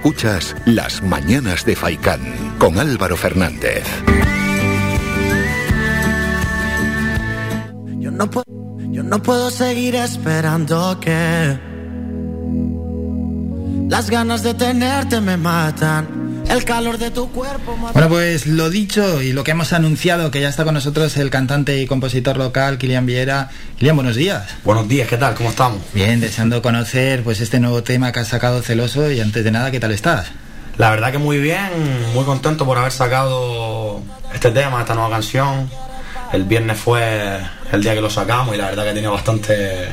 Escuchas Las Mañanas de Faicán con Álvaro Fernández. Yo no, yo no puedo seguir esperando que las ganas de tenerte me matan el calor de tu cuerpo. Bueno, pues lo dicho y lo que hemos anunciado, que ya está con nosotros el cantante y compositor local, Kilian Viera. Kilian, buenos días. Buenos días, ¿qué tal? ¿Cómo estamos? Bien, deseando conocer pues este nuevo tema que has sacado Celoso y antes de nada, ¿qué tal estás? La verdad que muy bien, muy contento por haber sacado este tema, esta nueva canción. El viernes fue el día que lo sacamos y la verdad que tiene bastante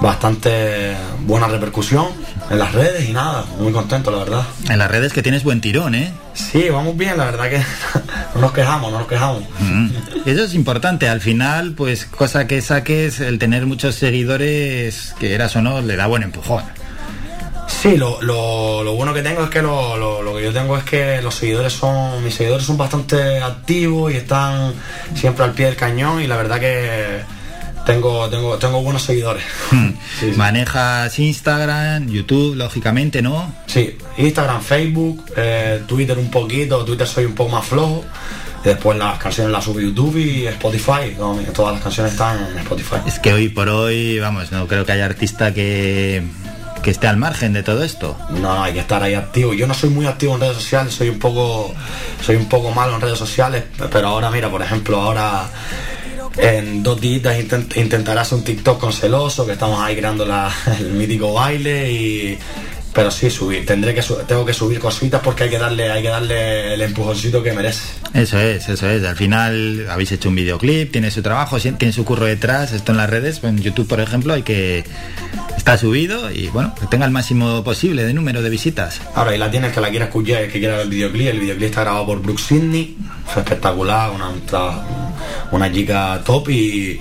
bastante buena repercusión en las redes y nada, muy contento la verdad. En las redes que tienes buen tirón, ¿eh? Sí, vamos bien, la verdad que no nos quejamos, no nos quejamos. Mm. Eso es importante, al final, pues cosa que saques, el tener muchos seguidores, que eras o no, le da buen empujón. Sí, lo, lo, bueno que tengo es que lo, lo, que yo tengo es que los seguidores son, mis seguidores son bastante activos y están siempre al pie del cañón y la verdad que tengo, tengo, tengo buenos seguidores. Hmm. Manejas Instagram, YouTube, lógicamente, ¿no? Sí, Instagram, Facebook, eh, Twitter un poquito, Twitter soy un poco más flojo. Después las canciones las subo a YouTube y Spotify. todas las canciones están en Spotify. Es que hoy por hoy, vamos, no creo que haya artista que, que esté al margen de todo esto. No, hay que estar ahí activo. Yo no soy muy activo en redes sociales, soy un poco, soy un poco malo en redes sociales, pero ahora mira, por ejemplo, ahora en dos días intentarás un TikTok con celoso, que estamos ahí creando el mítico baile y pero sí subir, tendré que tengo que subir cositas porque hay que darle, hay que darle el empujoncito que merece. Eso es, eso es. Al final habéis hecho un videoclip, tiene su trabajo, tiene su curro detrás, esto en las redes, en YouTube por ejemplo, hay que está subido y bueno, que tenga el máximo posible de número de visitas. Ahora, y la tienes que la quiera escuchar, que quiera ver el videoclip, el videoclip está grabado por Brooke Sidney, fue espectacular, una, una chica top y,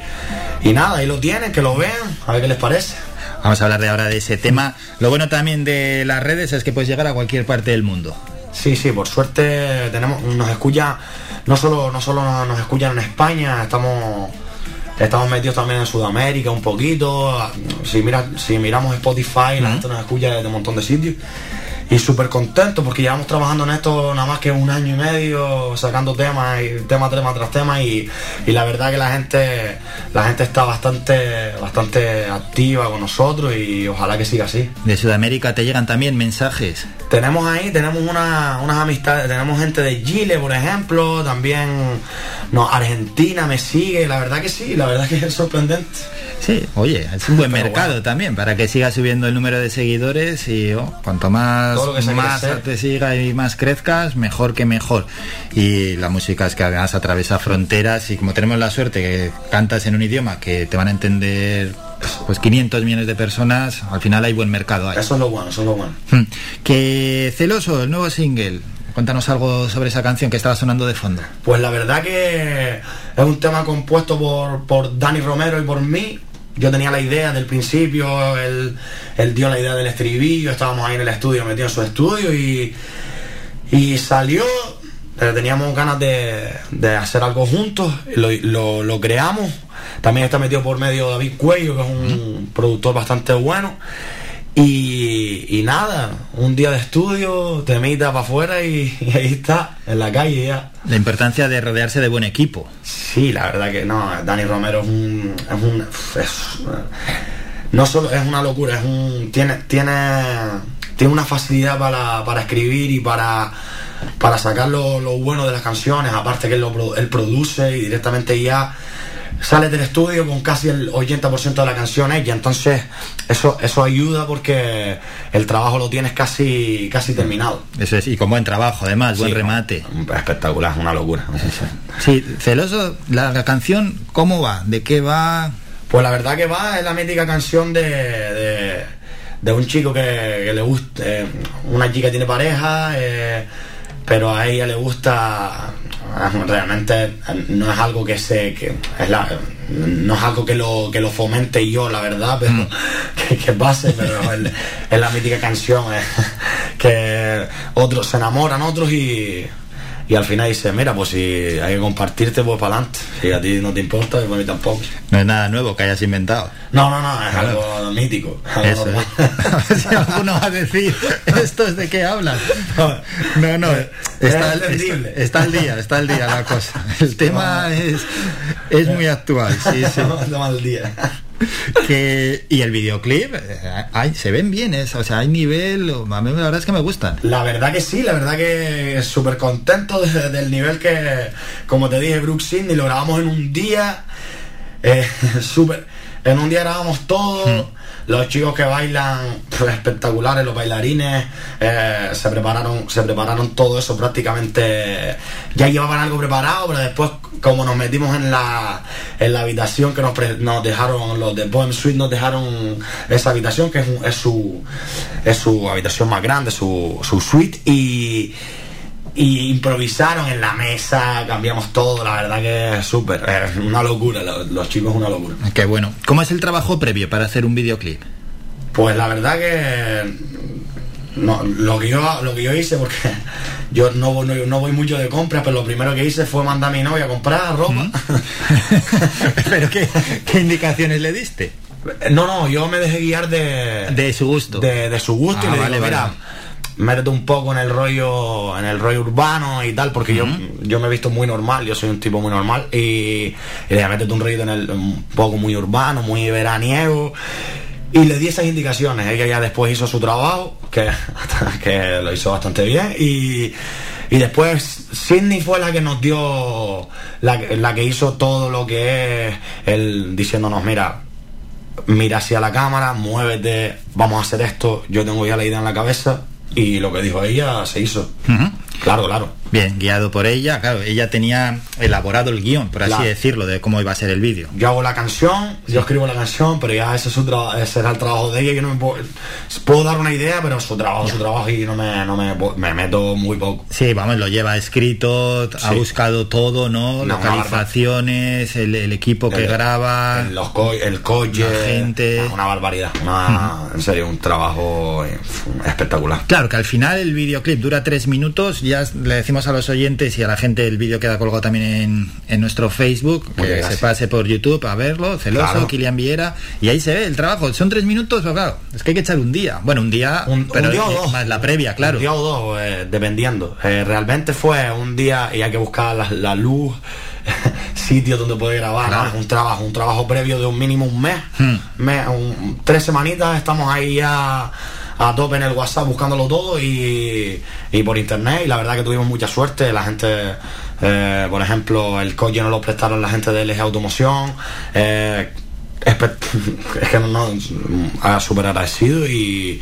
y nada, ahí lo tienen, que lo vean, a ver qué les parece. Vamos a hablar de ahora de ese tema. Lo bueno también de las redes es que puedes llegar a cualquier parte del mundo. Sí, sí, por suerte tenemos, nos escucha, no solo, no solo nos, escuchan en España, estamos estamos metidos también en Sudamérica un poquito. Si mira, si miramos Spotify, la gente nos escucha desde un montón de sitios y súper contento porque llevamos trabajando en esto nada más que un año y medio sacando temas y tema tema tras tema y, la verdad que la gente la gente está bastante bastante activa con nosotros y ojalá que siga así. De Sudamérica te llegan también mensajes tenemos ahí tenemos una, unas amistades tenemos gente de Chile por ejemplo también no Argentina me sigue la verdad que sí la verdad que es sorprendente. Sí, oye, es un buen mercado también para que siga subiendo el número de seguidores y oh, cuanto más, más te siga y más crezcas, mejor que mejor. Y la música es que además atraviesa fronteras y como tenemos la suerte que cantas en un idioma que te van a entender pues 500 millones de personas, al final hay buen mercado ahí. Eso es lo bueno, eso es lo bueno. Hmm. Que Celoso, el nuevo single, Cuéntanos algo sobre esa canción que estaba sonando de fondo. Pues la verdad que es un tema compuesto por, por Dani Romero y por mí yo tenía la idea del principio, él, dio la idea del estribillo, estábamos ahí en el estudio, metidos en su estudio y, y salió, pero teníamos ganas de, hacer algo juntos, lo, lo, creamos. También está metido por medio David Cuello, que es un productor bastante bueno. Y, nada, un día de estudio, te temita para afuera y, ahí está, en la calle ya. La importancia de rodearse de buen equipo. Sí, la verdad que no, Dani Romero es un... Es un no solo es una locura, es un... Tiene, tiene, tiene una facilidad para, escribir y para, para sacar lo, bueno de las canciones, aparte que él, lo, él produce y directamente ya sale del estudio con casi el 80% de la canción ella, entonces eso, eso ayuda porque el trabajo lo tienes casi, casi terminado. Eso es, y con buen trabajo además, buen remate. Espectacular, una locura. Sí, celoso, la, canción, ¿cómo va? ¿De qué va? Pues la verdad que va, es la mítica canción de, de, un chico que, le gusta, eh, una chica tiene pareja, eh, pero a ella le gusta realmente no es algo que se que es la, no es algo que lo que lo fomente yo la verdad pero mm. que, pase pero es, la mítica canción que otros se enamoran otros y y al final dice, mira, pues si hay que compartirte, pues para adelante. Si a ti no te importa, pues a mí tampoco. No es nada nuevo que hayas inventado. No, no, no, es algo mítico. Eso, a ver si alguno va a decir, ¿estos de qué hablan? No, no, está, está, al día, está al día la cosa. El tema es, es muy actual, sí, sí. mal día. Que, y el videoclip, eh, se ven bien, o sea, hay nivel, a mí la verdad es que me gustan. La verdad que sí, la verdad que súper contento del nivel que, como te dije, Brooks Sidney, lo grabamos en un día, eh, súper, en un día grabamos todo. Hmm. Los chicos que bailan pues, espectaculares, los bailarines, eh, se prepararon, se prepararon todo eso prácticamente. Ya llevaban algo preparado, pero después, como nos metimos en la, en la habitación que nos, nos dejaron, los de Bohem Suite nos dejaron esa habitación, que es, su, es su habitación más grande, su, su suite, y y improvisaron en la mesa, cambiamos todo, la verdad que es súper, es una locura, los, chicos una locura. Qué bueno. ¿Cómo es el trabajo previo para hacer un videoclip? Pues la verdad que no, lo que yo lo que yo hice porque yo no, no, voy mucho de compras pero lo primero que hice fue mandar a mi novia a comprar ropa pero ¿qué, indicaciones le diste no no yo me dejé guiar de de su gusto de, su gusto y ah, le mira métete un poco en el rollo en el rollo urbano y tal porque yo yo me he visto muy normal yo soy un tipo muy normal y, y le dije métete un rollo en el un poco muy urbano muy veraniego y le di esas indicaciones. Ella ya después hizo su trabajo que que lo hizo bastante bien y y después Sidney fue la que nos dio la, la que hizo todo lo que es el diciéndonos mira mira hacia la cámara, muévete, vamos a hacer esto, yo tengo ya la idea en la cabeza, y lo que dijo ella se hizo. Claro, claro. Bien, guiado por ella, claro, ella tenía elaborado el guion, por así decirlo, de cómo iba a ser el vídeo. Yo hago la canción, yo escribo la canción, pero ya ese, es ese era el trabajo de ella, yo no me puedo, puedo dar una idea, pero su trabajo, su trabajo y no me, no me, me, meto muy poco. Sí, vamos, lo lleva escrito, ha buscado todo, ¿no? Localizaciones, el, equipo que graba, el, los el coche, la gente. Una barbaridad, en serio, un trabajo eh, espectacular. Claro, que al final el videoclip dura tres minutos, ya le decimos a los oyentes y a la gente el vídeo queda colgado también en, nuestro Facebook, que se pase por YouTube a verlo, Celoso, Kilian Viera, y ahí se ve el trabajo. Son tres minutos, pero claro, es que hay que echar un día. Bueno, un día, pero más la previa, claro. Un día o dos, eh, dependiendo. Eh, realmente fue un día y hay que buscar la, luz sitio donde puede grabar un trabajo un trabajo previo de un mínimo un mes, hmm. tres semanitas estamos ahí ya a tope en el WhatsApp buscándolo todo y, por internet. Y la verdad que tuvimos mucha suerte, la gente... Eh, por ejemplo, el coche no lo prestaron la gente de LG Automoción. Eh, es, que no, no ha súper agradecido y,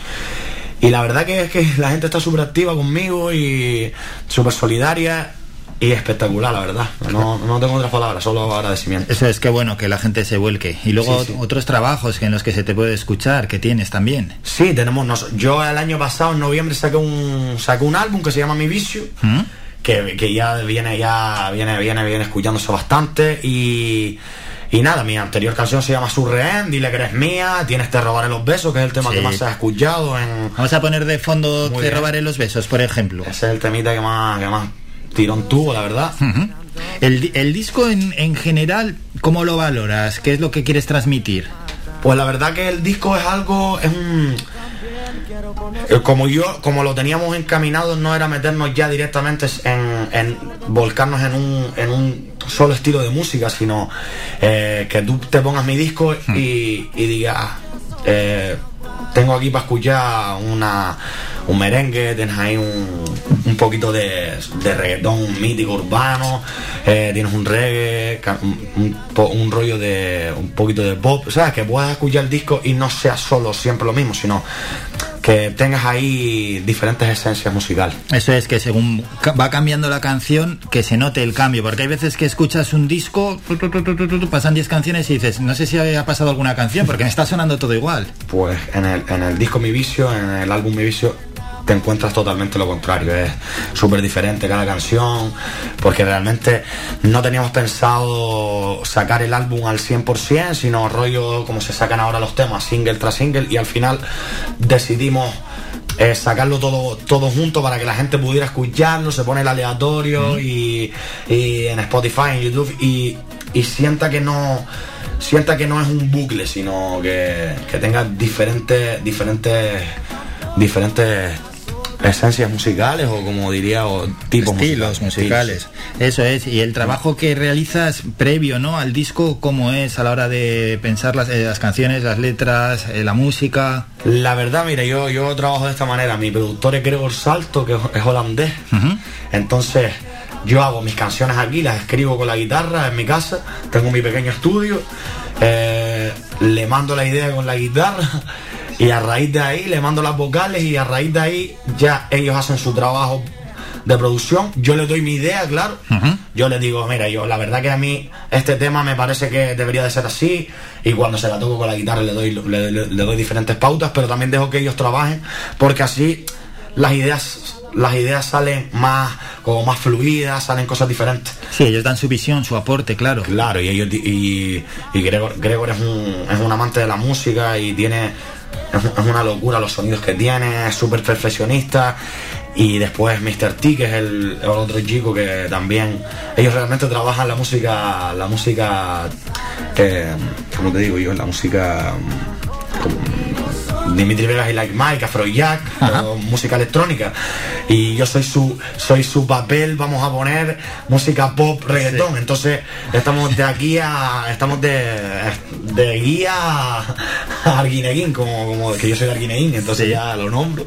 y la verdad que es que la gente está súper activa conmigo y súper solidaria y espectacular, la verdad. No, no tengo otras palabras, solo agradecimiento. Eso es que bueno que la gente se vuelque. Y luego otros trabajos en los que se te puede escuchar, que tienes también. Sí, tenemos. yo el año pasado, en noviembre, saqué un, saqué un álbum que se llama Mi Vicio. ¿Mm? Que, que, ya viene, ya viene, viene, viene escuchándose bastante. Y. Y nada, mi anterior canción se llama Surreen, dile que eres mía, tienes Te robaré los besos, que es el tema que más se ha escuchado en... Vamos a poner de fondo Te robaré los besos, por ejemplo. Ese es el temita que más, que más tirón tuvo, la verdad. el, disco en, en general, ¿cómo lo valoras? ¿Qué es lo que quieres transmitir? Pues la verdad que el disco es algo, es un eh, como yo, como lo teníamos encaminado, no era meternos ya directamente en, volcarnos en un, en un solo estilo de música, sino eh, que tú te pongas mi disco y, y digas, eh, tengo aquí para escuchar una, un merengue, tienes ahí un, un poquito de, de reggaetón mítico urbano, eh, tienes un reggae, un, un, rollo de un poquito de pop, ¿sabes? Que puedas escuchar el disco y no sea solo siempre lo mismo, sino que tengas ahí diferentes esencias musicales. Eso es que según va cambiando la canción, que se note el cambio, porque hay veces que escuchas un disco, pasan 10 canciones y dices, no sé si ha pasado alguna canción, porque me está sonando todo igual. Pues en el, en el disco Mi Vicio, en el álbum Mi Vicio, te encuentras totalmente lo contrario. Es súper diferente cada canción, porque realmente no teníamos pensado sacar el álbum al 100%, sino rollo como se sacan ahora los temas, single tras single, y al final decidimos sacarlo todo, todo junto para que la gente pudiera escucharlo, se pone el aleatorio y, en Spotify, en YouTube y, sienta que no sienta que no es un bucle, sino que, que tenga diferentes diferentes diferentes esencias musicales o como diría o tipos estilos musicales. Eso es. Y el trabajo que realizas previo, ¿no? Al disco, ¿cómo es a la hora de pensar las, eh, canciones, las letras, eh, la música? La verdad, mira, yo yo trabajo de esta manera. Mi productor es Gregor Salto, que es holandés. Entonces yo hago mis canciones aquí, las escribo con la guitarra en mi casa. Tengo mi pequeño estudio. Eh, le mando la idea con la guitarra y a raíz de ahí le mando las vocales y a raíz de ahí ya ellos hacen su trabajo de producción. Yo les doy mi idea, claro. Yo les digo, mira, yo la verdad que a mí este tema me parece que debería de ser así. Y cuando se la toco con la guitarra le doy, le, doy diferentes pautas, pero también dejo que ellos trabajen, porque así las ideas las ideas salen más como más fluidas, salen cosas diferentes. Sí, ellos dan su visión, su aporte, claro. Claro, y ellos y, y Gregor, Gregor es, un, es un amante de la música y tiene es, una locura los sonidos que tiene, es súper perfeccionista. Y después Mr. T, que es el, otro chico que también. Ellos realmente trabajan la música. La música. Eh, ¿Cómo te digo yo? La música. Dimitri Vegas y Like Mike, Afrojack, música electrónica. Y yo soy su, soy su papel, vamos a poner música pop, reggaetón. Entonces estamos de aquí a. estamos de, de guía a Arguineguín, como, como que yo soy de Arguineguín, entonces ya lo nombro.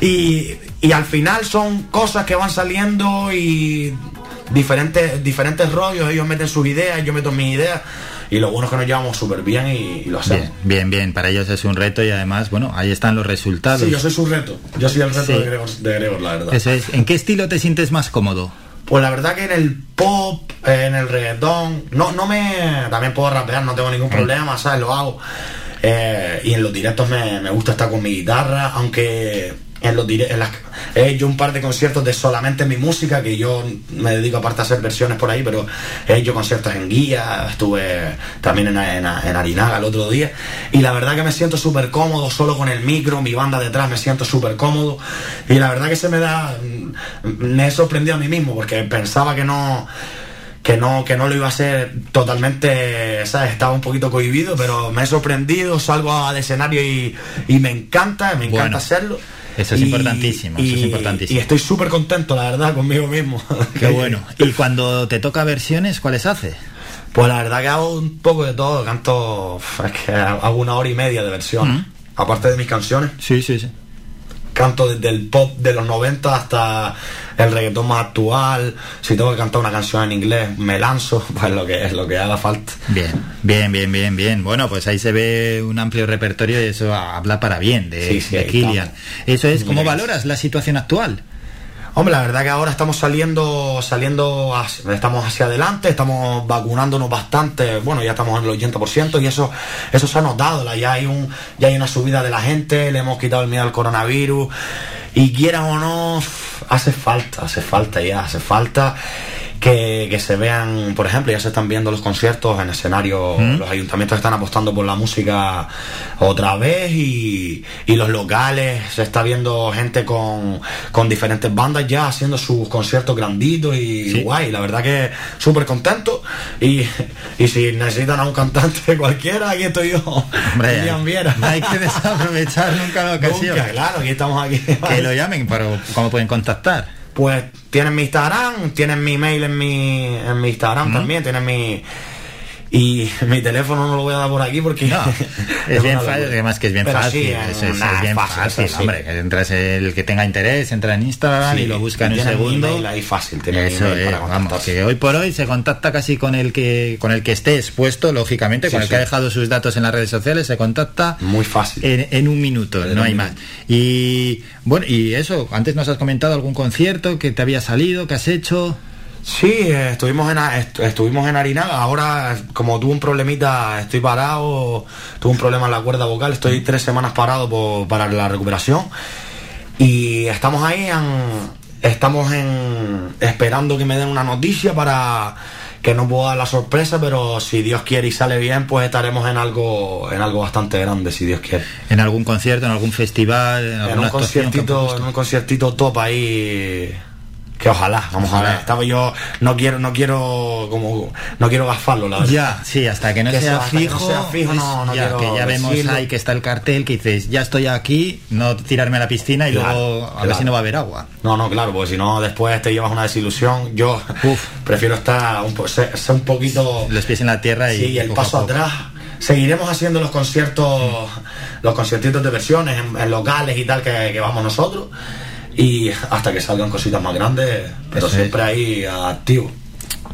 Y, y al final son cosas que van saliendo y diferentes, diferentes rollos, ellos meten sus ideas, yo meto mis ideas y lo bueno es que nos llevamos súper bien y, lo hacemos. Bien, bien, para ellos es un reto y además, bueno, ahí están los resultados. Sí, yo soy su reto, yo soy el reto de, Gregor, la verdad. Eso es. ¿En qué estilo te sientes más cómodo? Pues la verdad que en el pop, en el reggaetón, no, no me... También puedo rapear, no tengo ningún mm. problema, ¿sabes? Lo hago. Eh, y en los directos me, me gusta estar con mi guitarra, aunque en los en las, he hecho un par de conciertos de solamente mi música, que yo me dedico aparte a hacer versiones por ahí, pero he hecho conciertos en guía, estuve también en, en, Arinaga el otro día, y la verdad que me siento súper cómodo solo con el micro, mi banda detrás, me siento súper cómodo, y la verdad que se me da, me he sorprendido a mí mismo, porque pensaba que no que no, que no lo iba a hacer totalmente, ¿sabes? Estaba un poquito cohibido, pero me he sorprendido, salgo al escenario y, y me encanta, me encanta hacerlo. Eso es importantísimo, y, eso es importantísimo. Y estoy súper contento, la verdad, conmigo mismo. Qué bueno. ¿Y cuando te toca versiones, cuáles haces? Pues la verdad que hago un poco de todo, canto, es que hago una hora y media de versión, aparte de mis canciones. Sí, sí, sí canto desde el pop de los 90 hasta el reggaetón más actual. Si tengo que cantar una canción en inglés, me lanzo, pues lo que es lo que haga falta. Bien, bien, bien, bien, bien. Bueno, pues ahí se ve un amplio repertorio y eso habla para bien de, sí, Kilian. Eso es, ¿cómo valoras la situación actual? Hombre, la verdad que ahora estamos saliendo, saliendo, estamos hacia adelante, estamos vacunándonos bastante, bueno, ya estamos en el 80% y eso, eso se ha notado, ya hay un, ya hay una subida de la gente, le hemos quitado el miedo al coronavirus y quieran o no, hace falta, hace falta ya, hace falta que, se vean, por ejemplo, ya se están viendo los conciertos en escenario, los ayuntamientos están apostando por la música otra vez y, los locales, se está viendo gente con, diferentes bandas ya haciendo sus conciertos granditos y guay, la verdad que súper contento y, si necesitan a un cantante cualquiera, aquí estoy yo. Hombre, no hay que desaprovechar nunca la ocasión. claro, aquí estamos aquí. Que lo llamen, pero ¿cómo pueden contactar? Pues tienen mi Instagram, tienen mi mail en mi, en mi Instagram también, tienen mi, y mi teléfono no lo voy a dar por aquí porque es, bien fácil además que es bien fácil es, bien fácil, hombre entras el que tenga interés entra en Instagram y lo busca en un segundo. ahí fácil eso es, vamos que hoy por hoy se contacta casi con el que con el que esté expuesto lógicamente con el que ha dejado sus datos en las redes sociales se contacta muy fácil. en, un minuto no hay más. Y bueno y eso antes nos has comentado algún concierto que te había salido que has hecho Sí, estuvimos en, estuvimos en Arinaga. Ahora, como tuve un problemita, estoy parado. Tuve un problema en la cuerda vocal. Estoy tres semanas parado para la recuperación. Y estamos ahí, estamos en, esperando que me den una noticia para que no puedo dar la sorpresa, pero si Dios quiere y sale bien, pues estaremos en algo, en algo bastante grande, si Dios quiere. En algún concierto, en algún festival, en, un conciertito, en un conciertito top ahí que ojalá, vamos a ver. Estaba yo, no quiero, no quiero, como, no quiero gafarlo, la verdad. Ya, sí, hasta que no, sea, fijo, no sea fijo, no, no ya, que ya vemos ahí que está el cartel que dices, ya estoy aquí, no tirarme a la piscina y luego a ver si no va a haber agua. No, no, claro, porque si no después te llevas una desilusión. Yo prefiero estar un, ser, un poquito los pies en la tierra y, sí, el paso atrás seguiremos haciendo los conciertos, los conciertitos de versiones en, locales y tal que, que, vamos nosotros y hasta que salgan cositas más grandes, pero siempre ahí activo.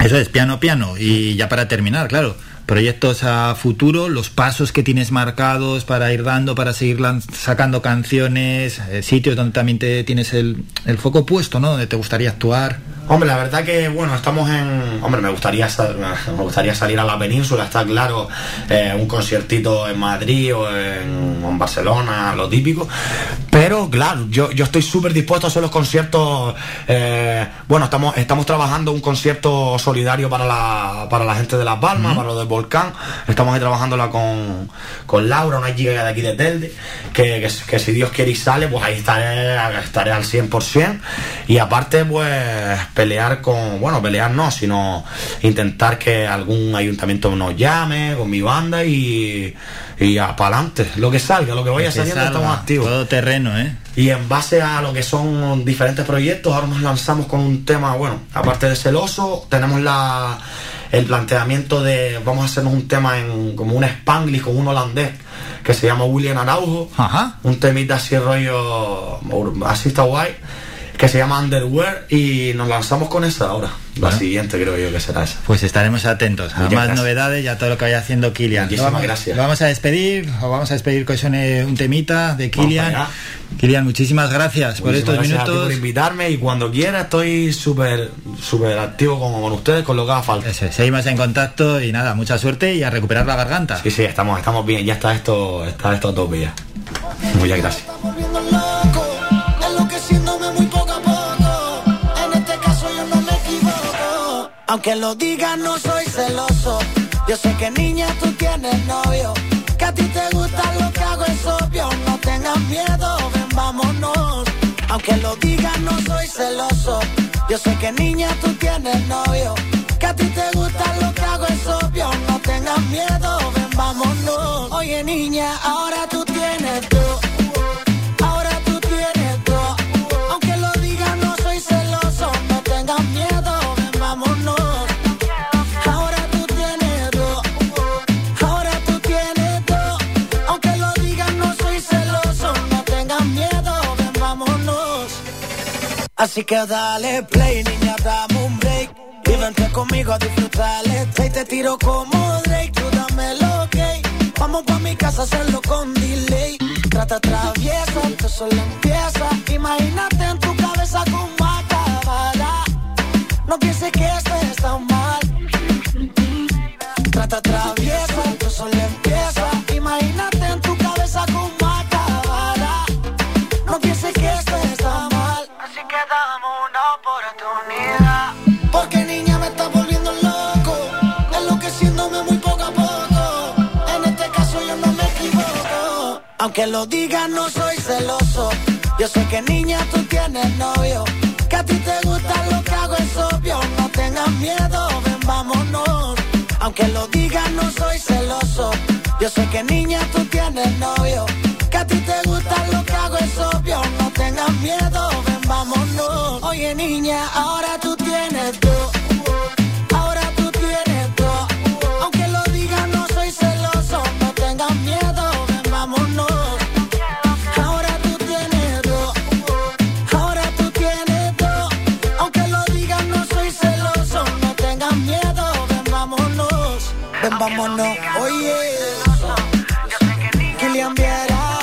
Eso es, piano, piano. Y ya para terminar, claro, proyectos a futuro, los pasos que tienes marcados para ir dando, para seguir sacando canciones, eh, sitios donde también te tienes el, el foco puesto, ¿no? Donde te gustaría actuar. Hombre, la verdad que, bueno, estamos en... Hombre, me gustaría, me gustaría salir a la península, está claro, eh, un conciertito en Madrid o en, Barcelona, lo típico. Pero, claro, yo, yo estoy súper dispuesto a hacer los conciertos... Eh, bueno, estamos, estamos trabajando un concierto solidario para la, para la gente de Las Palmas, para los del Volcán. Estamos ahí trabajándola con, con Laura, una chica de aquí de Telde, que, que, si Dios quiere y sale, pues ahí estaré, estaré al 100%. Y aparte, pues pelear con, bueno, pelear no, sino intentar que algún ayuntamiento nos llame con mi banda y, y para adelante, lo que salga, lo que vaya saliendo estamos activos. Todo terreno, ¿eh? Y en base a lo que son diferentes proyectos, ahora nos lanzamos con un tema, bueno, aparte de celoso, tenemos la el planteamiento de vamos a hacernos un tema en como un spanglish con un holandés que se llama William Araujo, un temita así rollo así está guay que se llama Underwear y nos lanzamos con esa ahora. La siguiente creo yo que será esa. Pues estaremos atentos a más novedades y a todo lo que vaya haciendo Kilian. Muchísimas vamos, gracias. Lo vamos a despedir, o vamos a despedir que suene un temita de Kilian. Kilian, muchísimas gracias por estos minutos. por invitarme y cuando quiera estoy súper súper activo con, ustedes, con lo que haga falta. seguimos en contacto y nada, mucha suerte y a recuperar la garganta. Sí, sí, estamos, estamos bien, ya está esto, está esto a ya. Muchas gracias. Aunque lo digas, no soy celoso. Yo sé que niña tú tienes novio. Que a ti te gusta lo que hago es obvio. No tengas miedo, ven, vámonos. Aunque lo digas, no soy celoso. Yo sé que niña tú tienes novio. Que a ti te gusta lo que hago es obvio. No tengas miedo, ven, vámonos. Oye, niña, ahora tú Así que dale play, niña, dame un break. Y vente conmigo a disfrutar Y te tiro como Drake, tú dame lo okay. Vamos pa' mi casa a hacerlo con delay. Trata traviesa, esto solo empieza. Imagínate en tu cabeza con acabará. No pienses que esto está mal. Trata traviesa, Aunque lo digas, no soy celoso. Yo sé que niña tú tienes novio. Que a ti te gusta lo que hago es obvio. No tengas miedo, ven, vámonos. Aunque lo digas, no soy celoso. Yo sé que niña tú tienes novio. Que a ti te gusta lo que hago es obvio. No tengas miedo, ven, vámonos. Oye, niña, ahora tú tienes todo. Ven, vámonos. Oye. Kilian Viera.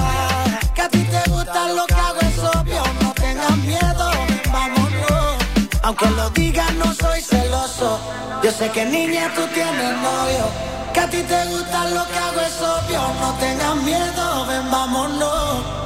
Que a ti te gusta lo que hago es obvio. No tengas miedo, vámonos. Aunque lo digas, no soy celoso. Yo sé que niña tú tienes novio. Que a ti te gusta lo que hago es obvio. No tengas miedo, ven, vámonos.